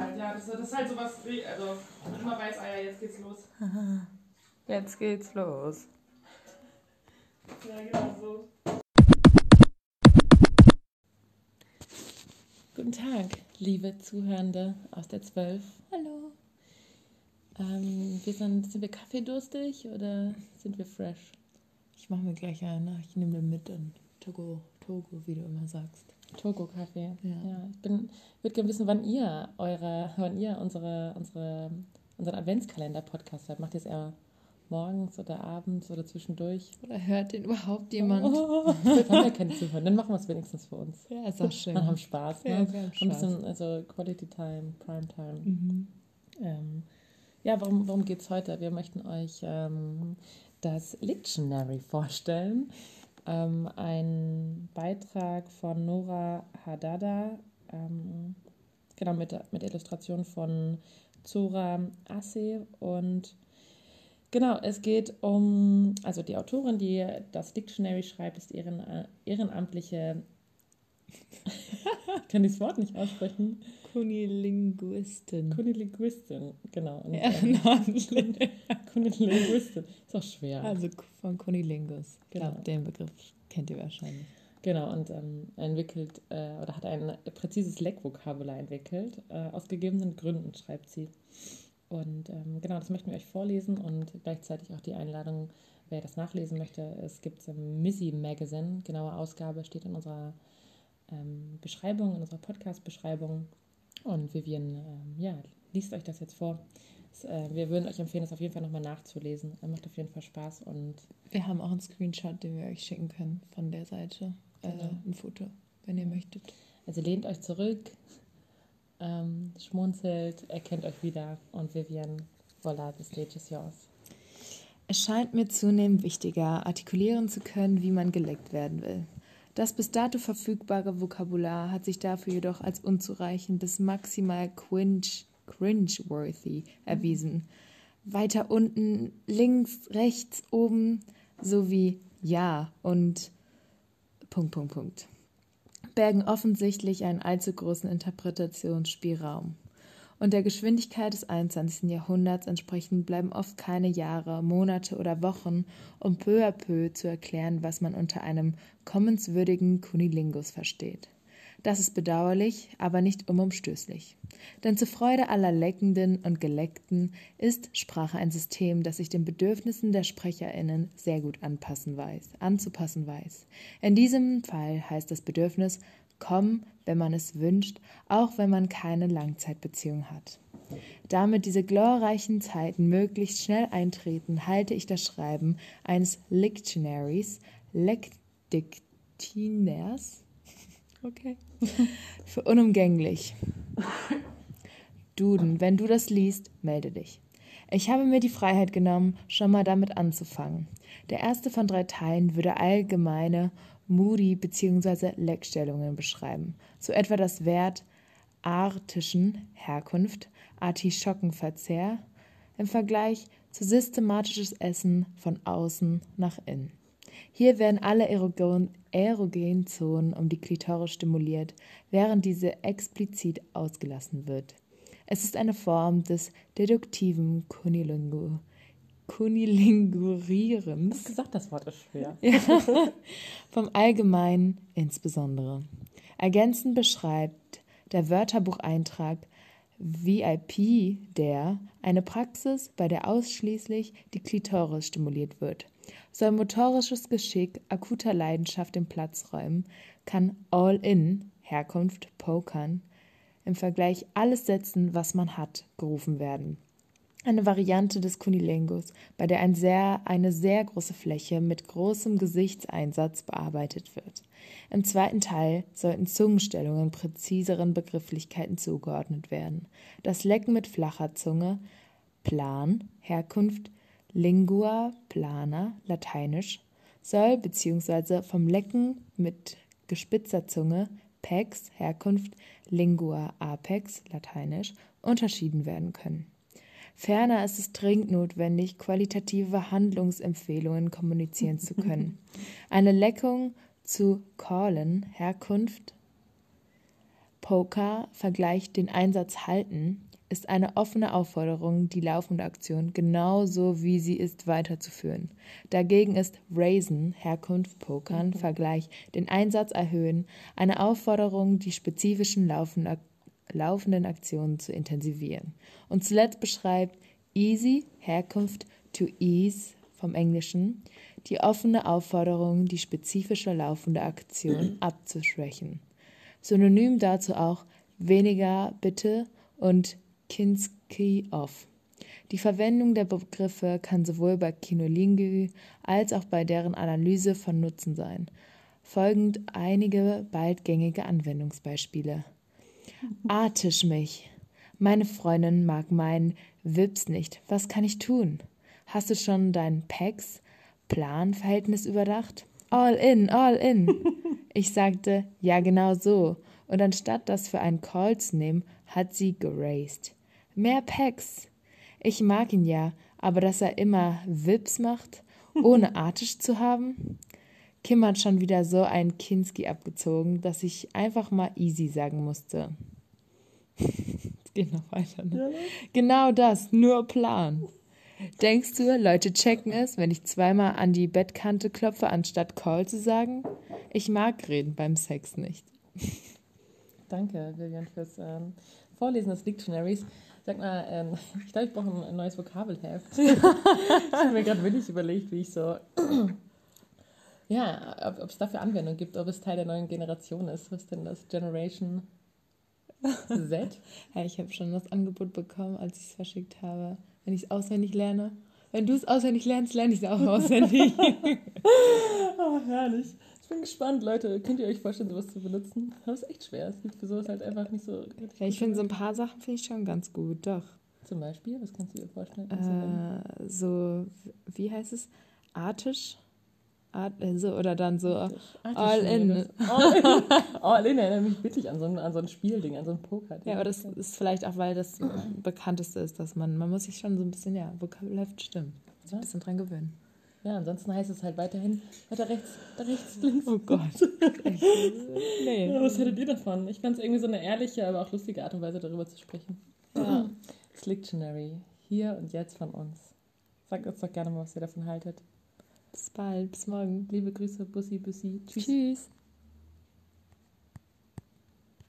halt, ja. Das, das ist halt sowas, also man immer weiß, ah ja, jetzt geht's los. Jetzt geht's los. Ja, genau so. Guten Tag, liebe Zuhörende aus der 12. Hallo. Ähm, wir sind, sind wir kaffeedurstig oder sind wir fresh? Ich mache mir gleich eine. Ich nehme den mit in Togo, Togo, wie du immer sagst. Togo-Kaffee. Ja. ja. Ich bin, würde gerne wissen, wann ihr eure, wann ihr unsere, unsere, unseren Adventskalender-Podcast hört. Macht ihr es eher morgens oder abends oder zwischendurch? Oder hört den überhaupt jemand? Oh, wir haben ja keine Zuhörer. Dann machen wir es wenigstens für uns. Ja, ist auch schön. Dann haben Spaß. Ne? Ja, wir haben Ein bisschen, Spaß. also Quality Time, Prime Time. Mhm. Ähm, ja, worum, worum geht es heute? Wir möchten euch ähm, das Lictionary vorstellen. Ähm, ein Beitrag von Nora Hadada, ähm, genau mit, mit Illustration von Zora Asse und genau, es geht um, also die Autorin, die das Dictionary schreibt, ist ehren, ehrenamtliche, ich kann dieses Wort nicht aussprechen, Kunilinguistin. Kunilinguistin, genau. Ja. Kunilinguistin, ist auch schwer. Also von Kunilingus. Genau. glaube, den Begriff kennt ihr wahrscheinlich. Genau, und ähm, entwickelt äh, oder hat ein präzises Leckvokabular entwickelt. Äh, aus gegebenen Gründen schreibt sie. Und ähm, genau, das möchten wir euch vorlesen und gleichzeitig auch die Einladung, wer das nachlesen möchte. Es gibt im Missy Magazine, genaue Ausgabe steht in unserer ähm, Beschreibung, in unserer Podcast-Beschreibung. Und Vivian, ähm, ja, liest euch das jetzt vor. Es, äh, wir würden euch empfehlen, das auf jeden Fall nochmal nachzulesen. Er macht auf jeden Fall Spaß und Wir haben auch einen Screenshot, den wir euch schicken können von der Seite. Genau. Äh, ein Foto, wenn ihr möchtet. Also lehnt euch zurück, ähm, schmunzelt, erkennt euch wieder und Vivian, voilà, the stage is yours. Es scheint mir zunehmend wichtiger, artikulieren zu können, wie man geleckt werden will. Das bis dato verfügbare Vokabular hat sich dafür jedoch als unzureichend bis maximal cringe, cringe-worthy erwiesen. Weiter unten, links, rechts, oben sowie ja und Punkt, Punkt, Punkt bergen offensichtlich einen allzu großen Interpretationsspielraum. Und der Geschwindigkeit des 21. Jahrhunderts entsprechend bleiben oft keine Jahre, Monate oder Wochen, um peu à peu zu erklären, was man unter einem kommenswürdigen Kunilingus versteht. Das ist bedauerlich, aber nicht unumstößlich. Denn zur Freude aller Leckenden und Geleckten ist Sprache ein System, das sich den Bedürfnissen der SprecherInnen sehr gut anpassen weiß, anzupassen weiß. In diesem Fall heißt das Bedürfnis komm, wenn man es wünscht, auch wenn man keine Langzeitbeziehung hat. Damit diese glorreichen Zeiten möglichst schnell eintreten, halte ich das Schreiben eines Lictionaries, Lekdiktiners, okay, für unumgänglich. Duden, wenn du das liest, melde dich. Ich habe mir die Freiheit genommen, schon mal damit anzufangen. Der erste von drei Teilen würde allgemeine Moody bzw. Leckstellungen beschreiben, so etwa das Wert artischen Herkunft, Artischockenverzehr im Vergleich zu systematisches Essen von außen nach innen. Hier werden alle erogen, erogenen Zonen um die Klitoris stimuliert, während diese explizit ausgelassen wird. Es ist eine Form des deduktiven Kunilingu Kunilingurierens. Du hast gesagt, das Wort ist schwer. Ja. Vom Allgemeinen insbesondere. Ergänzend beschreibt der Wörterbucheintrag VIP der eine Praxis, bei der ausschließlich die Klitoris stimuliert wird. Soll motorisches Geschick akuter Leidenschaft den Platz räumen, kann All-In, Herkunft, Pokern, im Vergleich alles setzen, was man hat, gerufen werden. Eine Variante des Kunilingus, bei der ein sehr, eine sehr große Fläche mit großem Gesichtseinsatz bearbeitet wird. Im zweiten Teil sollten Zungenstellungen präziseren Begrifflichkeiten zugeordnet werden. Das Lecken mit flacher Zunge, Plan, Herkunft, Lingua plana, lateinisch, soll bzw. vom Lecken mit gespitzter Zunge, Pex, Herkunft, Lingua apex, lateinisch, unterschieden werden können. Ferner ist es dringend notwendig, qualitative Handlungsempfehlungen kommunizieren zu können. Eine Leckung zu callen, Herkunft, Poker vergleicht den Einsatz halten ist eine offene Aufforderung, die laufende Aktion genauso wie sie ist weiterzuführen. Dagegen ist Raisin, Herkunft, Pokern, Vergleich, den Einsatz erhöhen, eine Aufforderung, die spezifischen laufenden, laufenden Aktionen zu intensivieren. Und zuletzt beschreibt Easy, Herkunft, to ease vom Englischen, die offene Aufforderung, die spezifische laufende Aktion abzuschwächen. Synonym dazu auch weniger bitte und Kinski off. Die Verwendung der Begriffe kann sowohl bei Kinolingü als auch bei deren Analyse von Nutzen sein. Folgend einige bald gängige Anwendungsbeispiele. Artisch mich. Meine Freundin mag meinen Wips nicht. Was kann ich tun? Hast du schon dein PEX Planverhältnis überdacht? All in, all in. Ich sagte, ja, genau so. Und anstatt das für einen Call zu nehmen, hat sie geraced. Mehr Packs. Ich mag ihn ja, aber dass er immer Wips macht, ohne artisch zu haben? Kim hat schon wieder so einen Kinski abgezogen, dass ich einfach mal easy sagen musste. Es geht noch weiter, ne? Genau das, nur Plan. Denkst du, Leute checken es, wenn ich zweimal an die Bettkante klopfe, anstatt Call zu sagen? Ich mag reden beim Sex nicht. Danke, Vivian, fürs ähm, Vorlesen des Dictionaries. Sag mal, ähm, ich glaube, ich brauche ein neues Vokabelheft. ich habe mir gerade wirklich überlegt, wie ich so. ja, ob, es dafür Anwendung gibt, ob es Teil der neuen Generation ist. Was denn das? Generation Z? ja, ich habe schon das Angebot bekommen, als ich es verschickt habe, wenn ich es auswendig lerne. Wenn du es auswendig lernst, lerne ich es auch auswendig. oh, herrlich. Bin gespannt, Leute. Könnt ihr euch vorstellen, sowas zu benutzen? Das ist echt schwer. Es gibt für sowas halt einfach nicht so. Ja, ich finde so ein paar Sachen finde ich schon ganz gut, doch. Zum Beispiel, was kannst du dir vorstellen? Äh, so, wie heißt es? Artisch? Art, äh, so, oder dann so Artisch. all in. All in. all in erinnert mich wirklich an so ein, an so ein Spielding, an so ein Poker. Ja, aber das ist vielleicht auch, weil das bekannteste ist, dass man, man muss sich schon so ein bisschen, ja, Vokabelheft stimmt. Ein bisschen dran gewöhnen. Ja, ansonsten heißt es halt weiterhin weiter rechts, da rechts, links. Oh Gott. nee. Ja, was hättet ihr davon? Ich fand es irgendwie so eine ehrliche, aber auch lustige Art und Weise, darüber zu sprechen. Ja. Slictionary. Hier und jetzt von uns. Sagt uns doch gerne mal, was ihr davon haltet. Bis bald, bis morgen. Liebe Grüße, Bussi, Bussi. Tschüss. Tschüss.